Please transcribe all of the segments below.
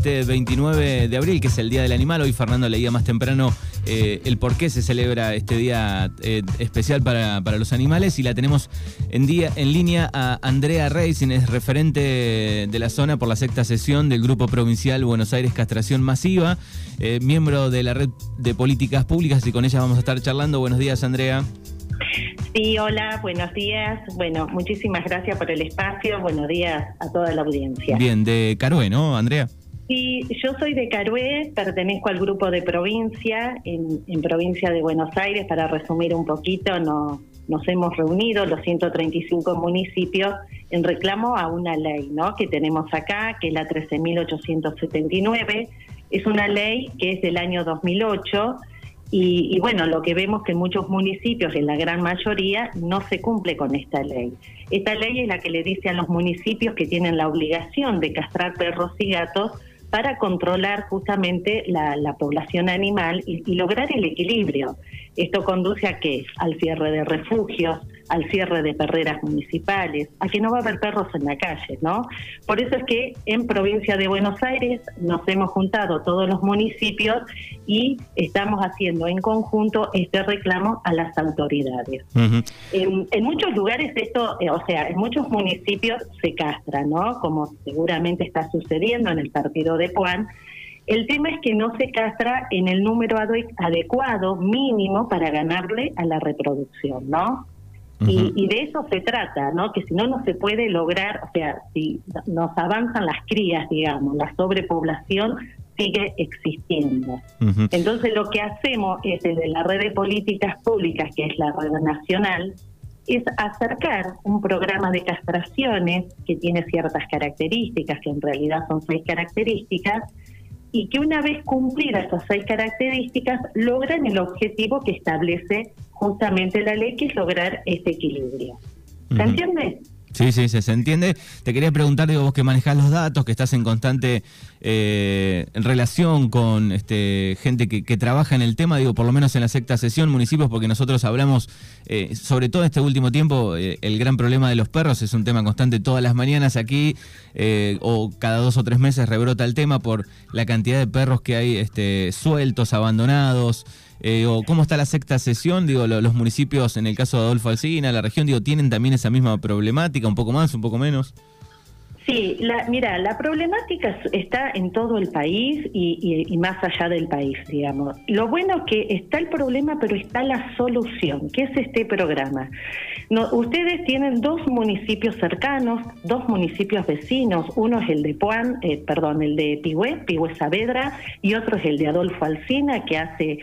este 29 de abril, que es el Día del Animal. Hoy Fernando leía más temprano eh, el por qué se celebra este día eh, especial para, los animales y la tenemos en, día, en línea a Andrea quien es referente de la zona por la sexta sesión del Grupo Provincial Buenos Aires Castración Masiva, eh, miembro de la Red de Políticas Públicas y con ella vamos a estar charlando. Buenos días, Andrea. Sí, hola, buenos días. Bueno, muchísimas gracias por el espacio. Buenos días a toda la audiencia. Bien, de Carué, ¿no, Andrea? Sí, yo soy de Carué, pertenezco al grupo de provincia, en, provincia de Buenos Aires, para resumir un poquito, no, nos hemos reunido los 135 municipios en reclamo a una ley ¿no? que tenemos acá, que es la 13.879. Es una ley que es del año 2008 y, bueno, lo que vemos que muchos municipios, en la gran mayoría, no se cumple con esta ley. Esta ley es la que le dice a los municipios que tienen la obligación de castrar perros y gatos para controlar justamente la, población animal y, y, lograr el equilibrio. Esto conduce a qué? Al cierre de refugios, al cierre de perreras municipales, a que no va a haber perros en la calle, ¿no? Por eso es que en provincia de Buenos Aires nos hemos juntado todos los municipios y estamos haciendo en conjunto este reclamo a las autoridades. en, muchos lugares esto, eh, o sea, en muchos municipios se castra, ¿no? Como seguramente está sucediendo en el partido de Puan. El tema es que no se castra en el número adecuado, mínimo, para ganarle a la reproducción, ¿no? Y, de eso se trata, ¿no? Que si no, no se puede lograr, o sea, si nos avanzan las crías, digamos, la sobrepoblación sigue existiendo. Entonces, lo que hacemos es desde la red de políticas públicas, que es la red nacional, es acercar un programa de castraciones que tiene ciertas características, que en realidad son seis características, y que una vez cumplidas esas seis características logran el objetivo que establece justamente la ley, que es lograr este equilibrio. ¿Se entiende? Sí, sí, se entiende. Te quería preguntar, digo, vos que manejás los datos, que estás en constante eh, relación con este, gente que, trabaja en el tema, digo, por lo menos en la sexta sesión, municipios, porque nosotros hablamos, eh, sobre todo en este último tiempo, eh, el gran problema de los perros es un tema constante todas las mañanas aquí, o cada dos o tres meses rebrota el tema por la cantidad de perros que hay este, sueltos, abandonados. Eh, o cómo está la sexta sesión, digo, los municipios, en el caso de Adolfo Alsina, la región, digo, ¿tienen también esa misma problemática, un poco más, un poco menos? Sí, la, mira, la problemática está en todo el país y, más allá del país, digamos. Lo bueno es que está el problema, pero está la solución, que es este programa. Ustedes tienen dos municipios cercanos, dos municipios vecinos, uno es el de Puan, eh, perdón, el de Pigüé, Pigüé Saavedra, y otro es el de Adolfo Alsina, que hace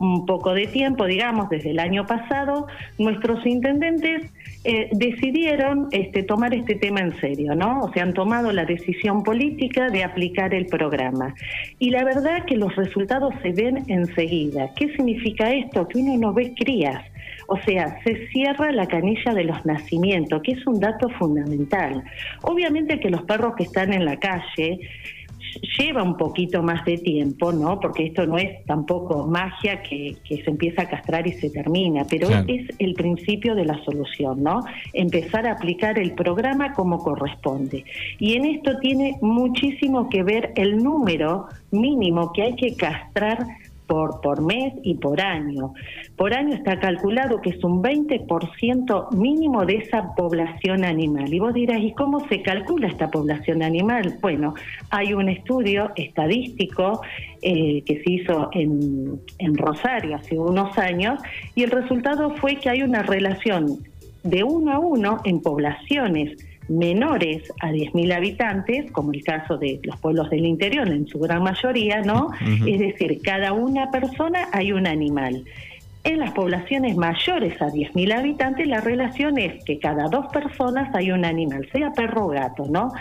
un poco de tiempo, digamos, desde el año pasado, nuestros intendentes eh, decidieron este, tomar este tema en serio, ¿no? O sea, han tomado la decisión política de aplicar el programa. Y la verdad que los resultados se ven enseguida. ¿Qué significa esto? Que uno no ve crías. O sea, se cierra la canilla de los nacimientos, que es un dato fundamental. Obviamente que los perros que están en la calle lleva un poquito más de tiempo, ¿no? Porque esto no es tampoco magia que, se empieza a castrar y se termina, pero es el principio de la solución, ¿no? Empezar a aplicar el programa como corresponde. Y en esto tiene muchísimo que ver el número mínimo que hay que castrar por, por mes y por año. Por año está calculado que es un 20% mínimo de esa población animal. Y vos dirás, ¿y cómo se calcula esta población animal? Bueno, hay un estudio estadístico eh, que se hizo en, en Rosario hace unos años y el resultado fue que hay una relación de uno a uno en poblaciones menores a 10.000 habitantes, como el caso de los pueblos del interior en su gran mayoría, ¿no? Es decir, cada una persona hay un animal. En las poblaciones mayores a 10.000 habitantes, la relación es que cada dos personas hay un animal, sea perro o gato, ¿no?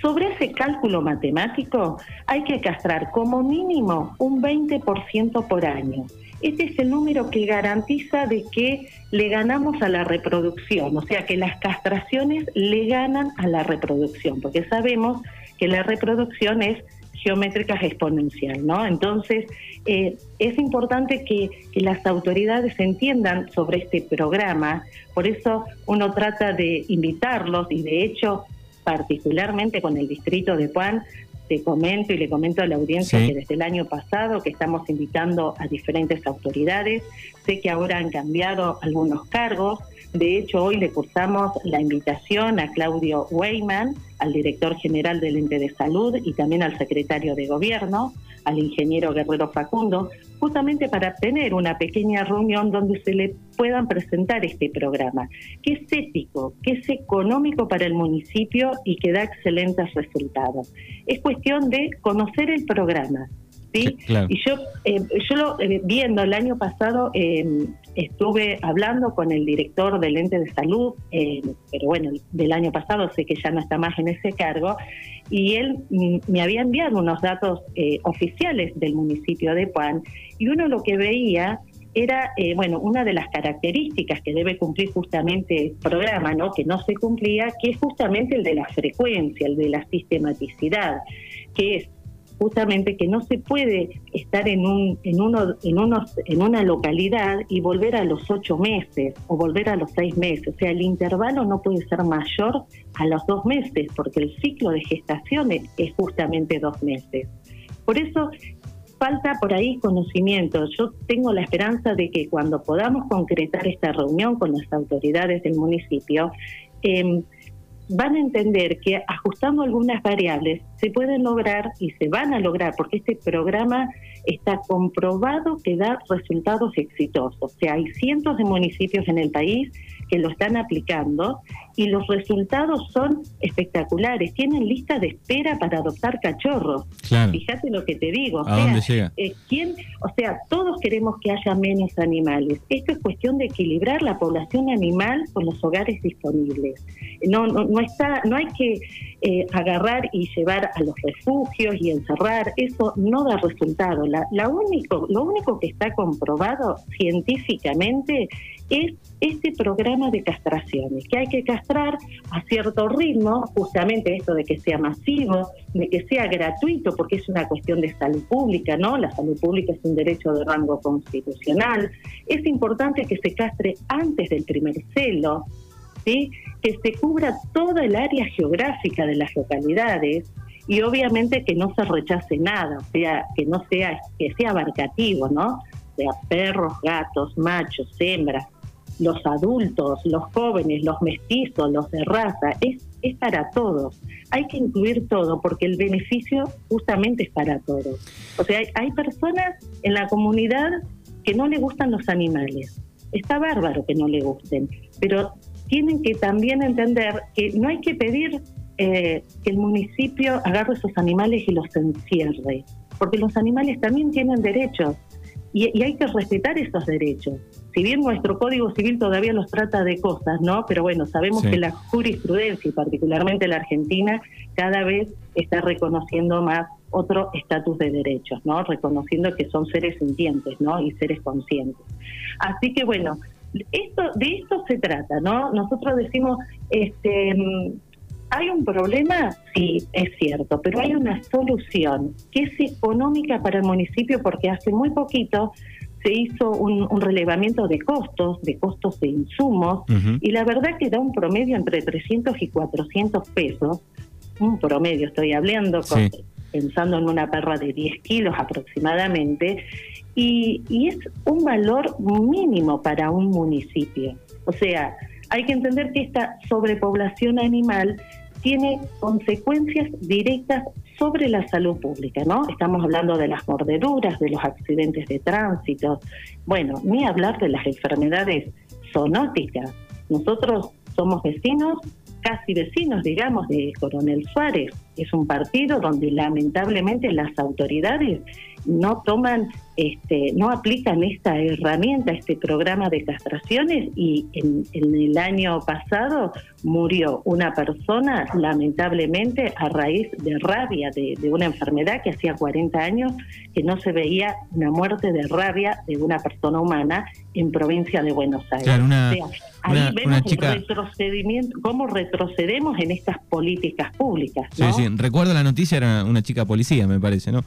Sobre ese cálculo matemático, hay que castrar como mínimo un 20% por año. Este es el número que garantiza de que le ganamos a la reproducción, o sea que las castraciones le ganan a la reproducción, porque sabemos que la reproducción es geométrica exponencial, ¿no? Entonces, eh, es importante que, las autoridades entiendan sobre este programa, por eso uno trata de invitarlos y de hecho, particularmente con el distrito de Puan, te comento y le comento a la audiencia que desde el año pasado que estamos invitando a diferentes autoridades, sé que ahora han cambiado algunos cargos, de hecho, hoy le cursamos la invitación a Claudio Weyman, al director general del ente de salud y también al secretario de gobierno, al ingeniero Guerrero Facundo, justamente para tener una pequeña reunión donde se le puedan presentar este programa, que es ético, que es económico para el municipio y que da excelentes resultados. Es cuestión de conocer el programa, ¿sí? Y yo, eh, yo lo, eh, viendo el año pasado, eh, estuve hablando con el director del ente de salud, pero bueno, del año pasado sé que ya no está más en ese cargo, y él mm, me había enviado unos datos oficiales del municipio de Puan, y uno lo que veía era, bueno, una de las características que debe cumplir justamente el programa, ¿no? Que no se cumplía, que es justamente el de la frecuencia, el de la sistematicidad, que es justamente que no se puede estar en un en uno en unos en una localidad y volver a los ocho meses o volver a los seis meses o sea el intervalo no puede ser mayor a los dos meses porque el ciclo de gestación es, justamente dos meses por eso falta por ahí conocimiento. Yo tengo la esperanza de que cuando podamos concretar esta reunión con las autoridades del municipio, eh, van a entender que ajustando algunas variables se pueden lograr y se van a lograr, porque este programa está comprobado que da resultados exitosos. O sea, hay cientos de municipios en el país que lo están aplicando y los resultados son espectaculares. Tienen lista de espera para adoptar cachorros. Fíjate lo que te digo. O sea, eh, ¿quién, o sea, todos queremos que haya menos animales. Esto es cuestión de equilibrar la población animal con los hogares disponibles. No, no, no está, no hay que eh, agarrar y llevar a los refugios y encerrar. Eso no da resultado. La, la único, lo único que está comprobado científicamente es este programa de castraciones, que hay que castrar a cierto ritmo, justamente esto de que sea masivo, de que sea gratuito, porque es una cuestión de salud pública, ¿no? La salud pública es un derecho de rango constitucional. Es importante que se castre antes del primer celo, ¿sí? Que se cubra toda el área geográfica de las localidades y obviamente que no se rechace nada, o sea, que no sea que sea abarcativo, ¿no? sea perros, gatos, machos, hembras, los adultos, los jóvenes, los mestizos, los de raza, es, es para todos. Hay que incluir todo porque el beneficio justamente es para todos. O sea, hay, personas en la comunidad que no le gustan los animales. Está bárbaro que no le gusten, pero tienen que también entender que no hay que pedir eh, que el municipio agarre esos animales y los encierre, porque los animales también tienen derechos y, hay que respetar esos derechos. Si bien nuestro Código Civil todavía los trata de cosas, ¿no? Pero bueno, sabemos que la jurisprudencia, y particularmente la Argentina, cada vez está reconociendo más otro estatus de derechos, ¿no? Reconociendo que son seres sintientes, ¿no? Y seres conscientes. Así que bueno, esto de esto se trata, ¿no? Nosotros decimos, este ¿Hay un problema? Sí, es cierto, pero hay una solución que es económica para el municipio porque hace muy poquito se hizo un, relevamiento de costos, de costos de insumos, y la verdad que da un promedio entre 300 y 400 pesos, un promedio estoy hablando, pensando en una perra de 10 kilos aproximadamente, y, y es un valor mínimo para un municipio. O sea, hay que entender que esta sobrepoblación animal tiene consecuencias directas sobre la salud pública, ¿no? Estamos hablando de las mordeduras, de los accidentes de tránsito, bueno, ni hablar de las enfermedades zoonóticas. Nosotros somos vecinos, casi vecinos, digamos, de Coronel Suárez. Es un partido donde lamentablemente las autoridades no toman, este, no aplican esta herramienta, este programa de castraciones y en, el año pasado murió una persona lamentablemente a raíz de rabia, de, una enfermedad que hacía 40 años que no se veía una muerte de rabia de una persona humana en provincia de Buenos Aires. ahí vemos retrocedimiento, cómo retrocedemos en estas políticas públicas. Sí, sí, recuerdo la noticia, era una chica policía, me parece, ¿no?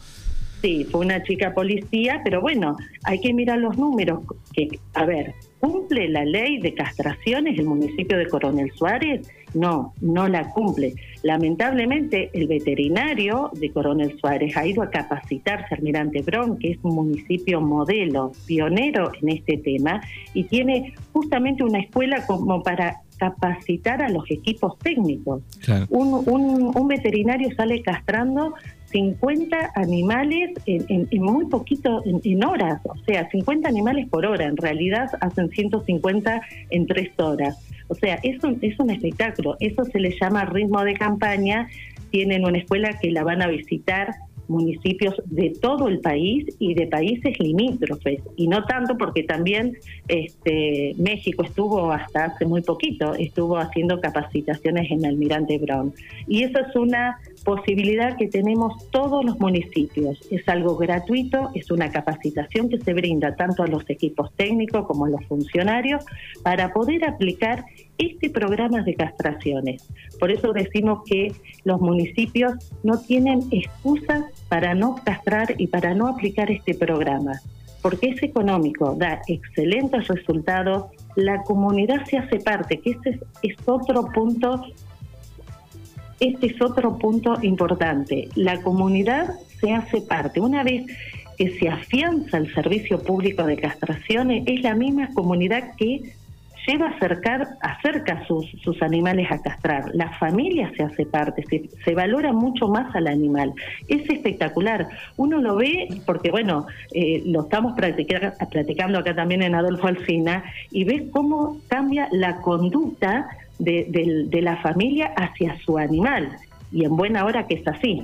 Sí, fue una chica policía, pero bueno, hay que mirar los números. Que, a ver, ¿cumple la ley de castraciones el municipio de Coronel Suárez? No, no la cumple. Lamentablemente, el veterinario de Coronel Suárez ha ido a capacitarse, Almirante Bron, que es un municipio modelo, pionero en este tema, y tiene justamente una escuela como para capacitar a los equipos técnicos. Un, un veterinario sale castrando 50 animales en, muy poquito, en, horas, o sea, 50 animales por hora, en realidad hacen 150 en tres horas. O sea, es un, es un espectáculo, eso se le llama ritmo de campaña, tienen una escuela que la van a visitar municipios de todo el país y de países limítrofes y no tanto porque también este México estuvo hasta hace muy poquito estuvo haciendo capacitaciones en Almirante Brown y esa es una posibilidad que tenemos todos los municipios. Es algo gratuito, es una capacitación que se brinda tanto a los equipos técnicos como a los funcionarios para poder aplicar este programa de castraciones. Por eso decimos que los municipios no tienen excusas para no castrar y para no aplicar este programa, porque es económico, da excelentes resultados, la comunidad se hace parte, que ese es otro punto este es otro punto importante. La comunidad se hace parte. Una vez que se afianza el servicio público de castraciones, es la misma comunidad que lleva a acercar, acerca sus, sus animales a castrar. La familia se hace parte, se, valora mucho más al animal. Es espectacular. Uno lo ve porque, bueno, eh, lo estamos platicando acá también en Adolfo Alcina y ves cómo cambia la conducta de, la familia hacia su animal. Y en buena hora que es así.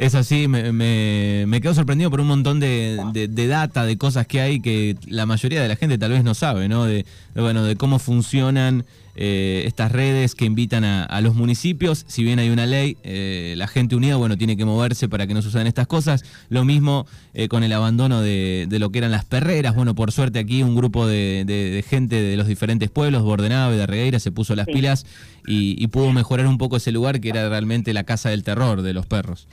Es así, me, me, quedo sorprendido por un montón de, de, data, de cosas que hay que la mayoría de la gente tal vez no sabe, ¿no? De, bueno, de cómo funcionan eh, estas redes que invitan a, los municipios. Si bien hay una ley, eh, la gente unida, bueno, tiene que moverse para que no sucedan estas cosas. Lo mismo eh, con el abandono de, lo que eran las perreras. Bueno, por suerte aquí un grupo de, gente de los diferentes pueblos, Bordenave, de Regueira, se puso las pilas y, pudo mejorar un poco ese lugar que era realmente la casa del terror de los perros.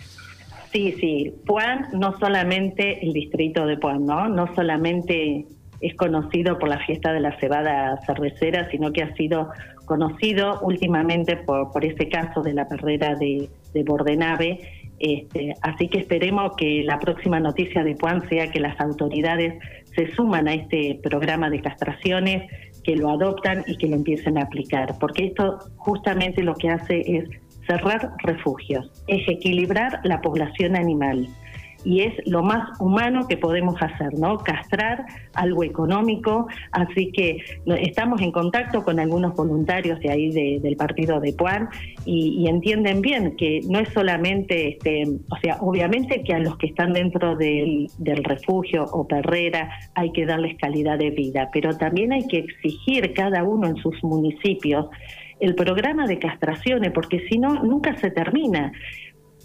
Sí, sí. Puan, no solamente el distrito de Puan, ¿no? No solamente es conocido por la fiesta de la cebada cervecera, sino que ha sido conocido últimamente por, por ese caso de la perrera de, de Bordenave. Este, así que esperemos que la próxima noticia de Puan sea que las autoridades se suman a este programa de castraciones, que lo adoptan y que lo empiecen a aplicar, porque esto justamente lo que hace es cerrar refugios, es equilibrar la población animal y es lo más humano que podemos hacer, ¿no? Castrar algo económico, así que estamos en contacto con algunos voluntarios de ahí del partido de Puan y, entienden bien que no es solamente, este, o sea, obviamente que a los que están dentro del, del refugio o perrera hay que darles calidad de vida, pero también hay que exigir cada uno en sus municipios el programa de castraciones, porque si no, nunca se termina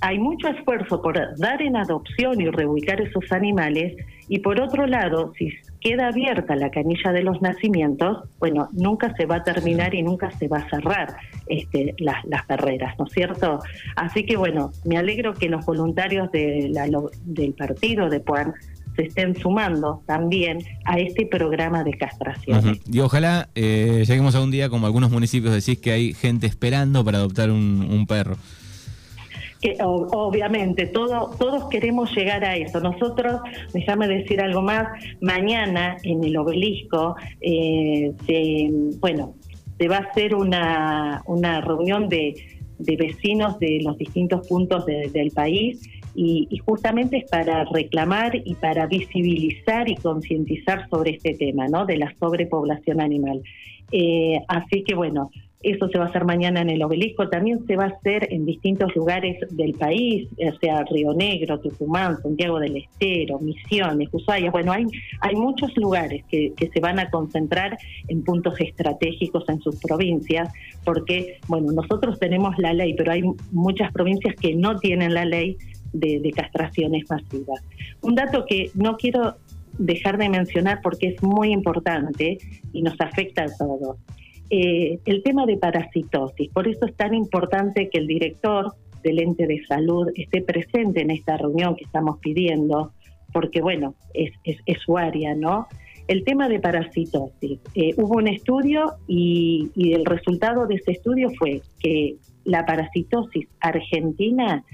hay mucho esfuerzo por dar en adopción y reubicar esos animales y por otro lado, si queda abierta la canilla de los nacimientos, bueno, nunca se va a terminar y nunca se va a cerrar este, las, las carreras, ¿no es cierto? Así que bueno, me alegro que los voluntarios de la, del partido de Puan se estén sumando también a este programa de castración. Y ojalá eh, lleguemos a un día, como algunos municipios decís, que hay gente esperando para adoptar un perro que obviamente todo, todos queremos llegar a eso. Nosotros, déjame decir algo más, mañana en el obelisco, eh, bueno, se va a hacer una, una reunión de, de vecinos de los distintos puntos del país y, justamente es para reclamar y para visibilizar y concientizar sobre este tema, ¿no? De la sobrepoblación animal. Eh, así que bueno, eso se va a hacer mañana en el obelisco, también se va a hacer en distintos lugares del país, sea, Río Negro, Tucumán, Santiago del Estero, Misiones, Ushuaia. Bueno, hay, hay muchos lugares que, que se van a concentrar en puntos estratégicos en sus provincias, porque, bueno, nosotros tenemos la ley, pero hay muchas provincias que no tienen la ley de, castraciones masivas. Un dato que no quiero dejar de mencionar porque es muy importante y nos afecta a todos. Eh, el tema de parasitosis. Por eso es tan importante que el director del ente de salud esté presente en esta reunión que estamos pidiendo, porque bueno, es, es, su área, ¿no? El tema de parasitosis. Eh, hubo un estudio y, y el resultado de ese estudio fue que la parasitosis argentina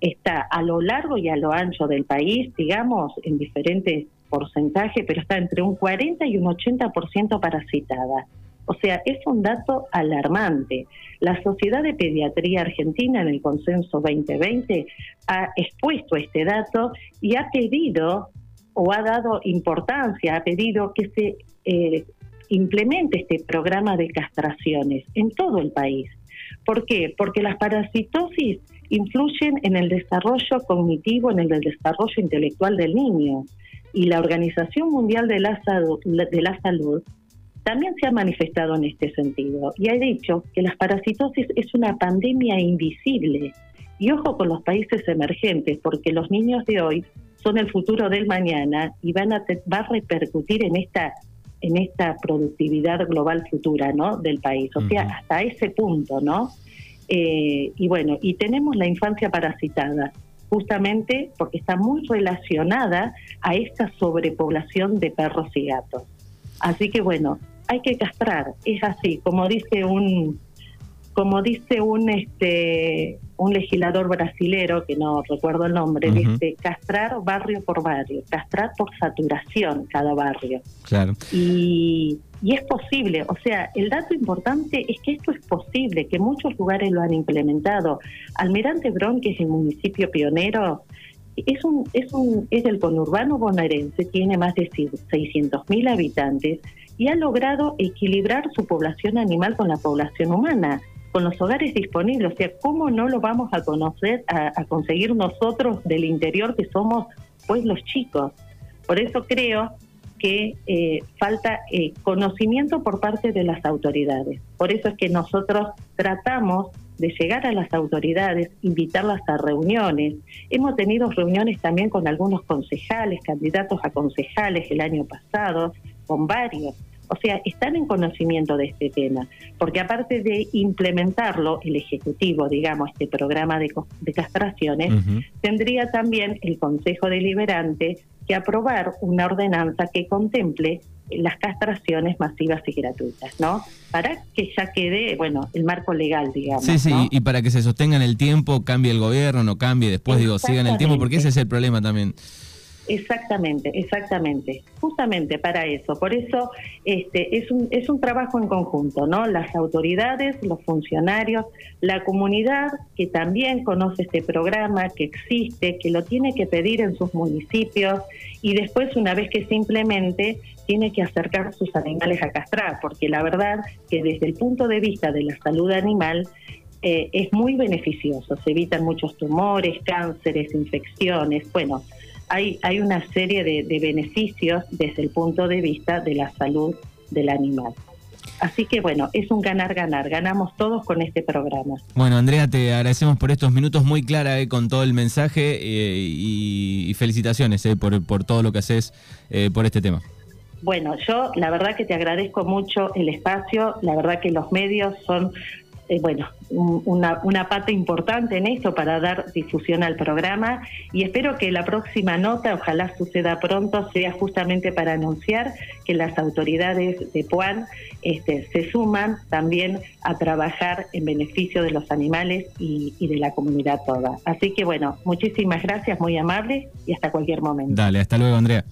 está a lo largo y a lo ancho del país, digamos, en diferentes porcentajes, pero está entre un 40 y un 80% parasitada. O sea, es un dato alarmante. La Sociedad de Pediatría Argentina en el Consenso 2020 ha expuesto este dato y ha pedido o ha dado importancia, ha pedido que se eh, implemente este programa de castraciones en todo el país. ¿Por qué? Porque las parasitosis influyen en el desarrollo cognitivo, en el desarrollo intelectual del niño. Y la Organización Mundial de la, de la Salud también se ha manifestado en este sentido y ha dicho que la parasitosis es una pandemia invisible. Y ojo con los países emergentes, porque los niños de hoy son el futuro del mañana y van a va a repercutir en esta en esta productividad global futura, ¿no? Del país. O sea, hasta ese punto, ¿no? Eh, y bueno, y tenemos la infancia parasitada, justamente porque está muy relacionada a esta sobrepoblación de perros y gatos. Así que bueno, hay que castrar, es así, como dice un como dice un este un legislador brasilero que no recuerdo el nombre, dice castrar barrio por barrio, castrar por saturación cada barrio. Claro. Y, y es posible, o sea, el dato importante es que esto es posible, que muchos lugares lo han implementado. Almirante Brón, que es el municipio pionero, es un es un es el conurbano bonaerense, tiene más de 600.000 habitantes y ha logrado equilibrar su población animal con la población humana, con los hogares disponibles. O sea, ¿cómo no lo vamos a conocer, a, conseguir nosotros del interior que somos pues los chicos? Por eso creo que eh, falta eh, conocimiento por parte de las autoridades. Por eso es que nosotros tratamos de llegar a las autoridades, invitarlas a reuniones. Hemos tenido reuniones también con algunos concejales, candidatos a concejales el año pasado, con varios o sea, están en conocimiento de este tema, porque aparte de implementarlo, el Ejecutivo, digamos, este programa de, castraciones, tendría también el Consejo Deliberante que aprobar una ordenanza que contemple las castraciones masivas y gratuitas, ¿no? Para que ya quede, bueno, el marco legal, digamos. Sí, sí, y para que se sostenga en el tiempo, cambie el gobierno, no cambie, después digo, siga en el tiempo, porque ese es el problema también. Exactamente, exactamente, justamente para eso. Por eso este, es, un, es un trabajo en conjunto, ¿no? Las autoridades, los funcionarios, la comunidad que también conoce este programa, que existe, que lo tiene que pedir en sus municipios y después, una vez que se implemente, tiene que acercar sus animales a castrar, porque la verdad que desde el punto de vista de la salud animal, eh, es muy beneficioso. Se evitan muchos tumores, cánceres, infecciones. Bueno, hay, hay una serie de, beneficios desde el punto de vista de la salud del animal. Así que bueno, es un ganar-ganar, ganamos todos con este programa. Bueno, Andrea, te agradecemos por estos minutos muy clara eh, con todo el mensaje eh, y, felicitaciones eh, por, por, todo lo que haces por este tema. Bueno, yo la verdad que te agradezco mucho el espacio, la verdad que los medios son eh, bueno, una, una pata importante en esto para dar difusión al programa y espero que la próxima nota, ojalá suceda pronto, sea justamente para anunciar que las autoridades de Puan este, se suman también a trabajar en beneficio de los animales y, y de la comunidad toda. Así que bueno, muchísimas gracias, muy amable y hasta cualquier momento. Dale, hasta luego Andrea.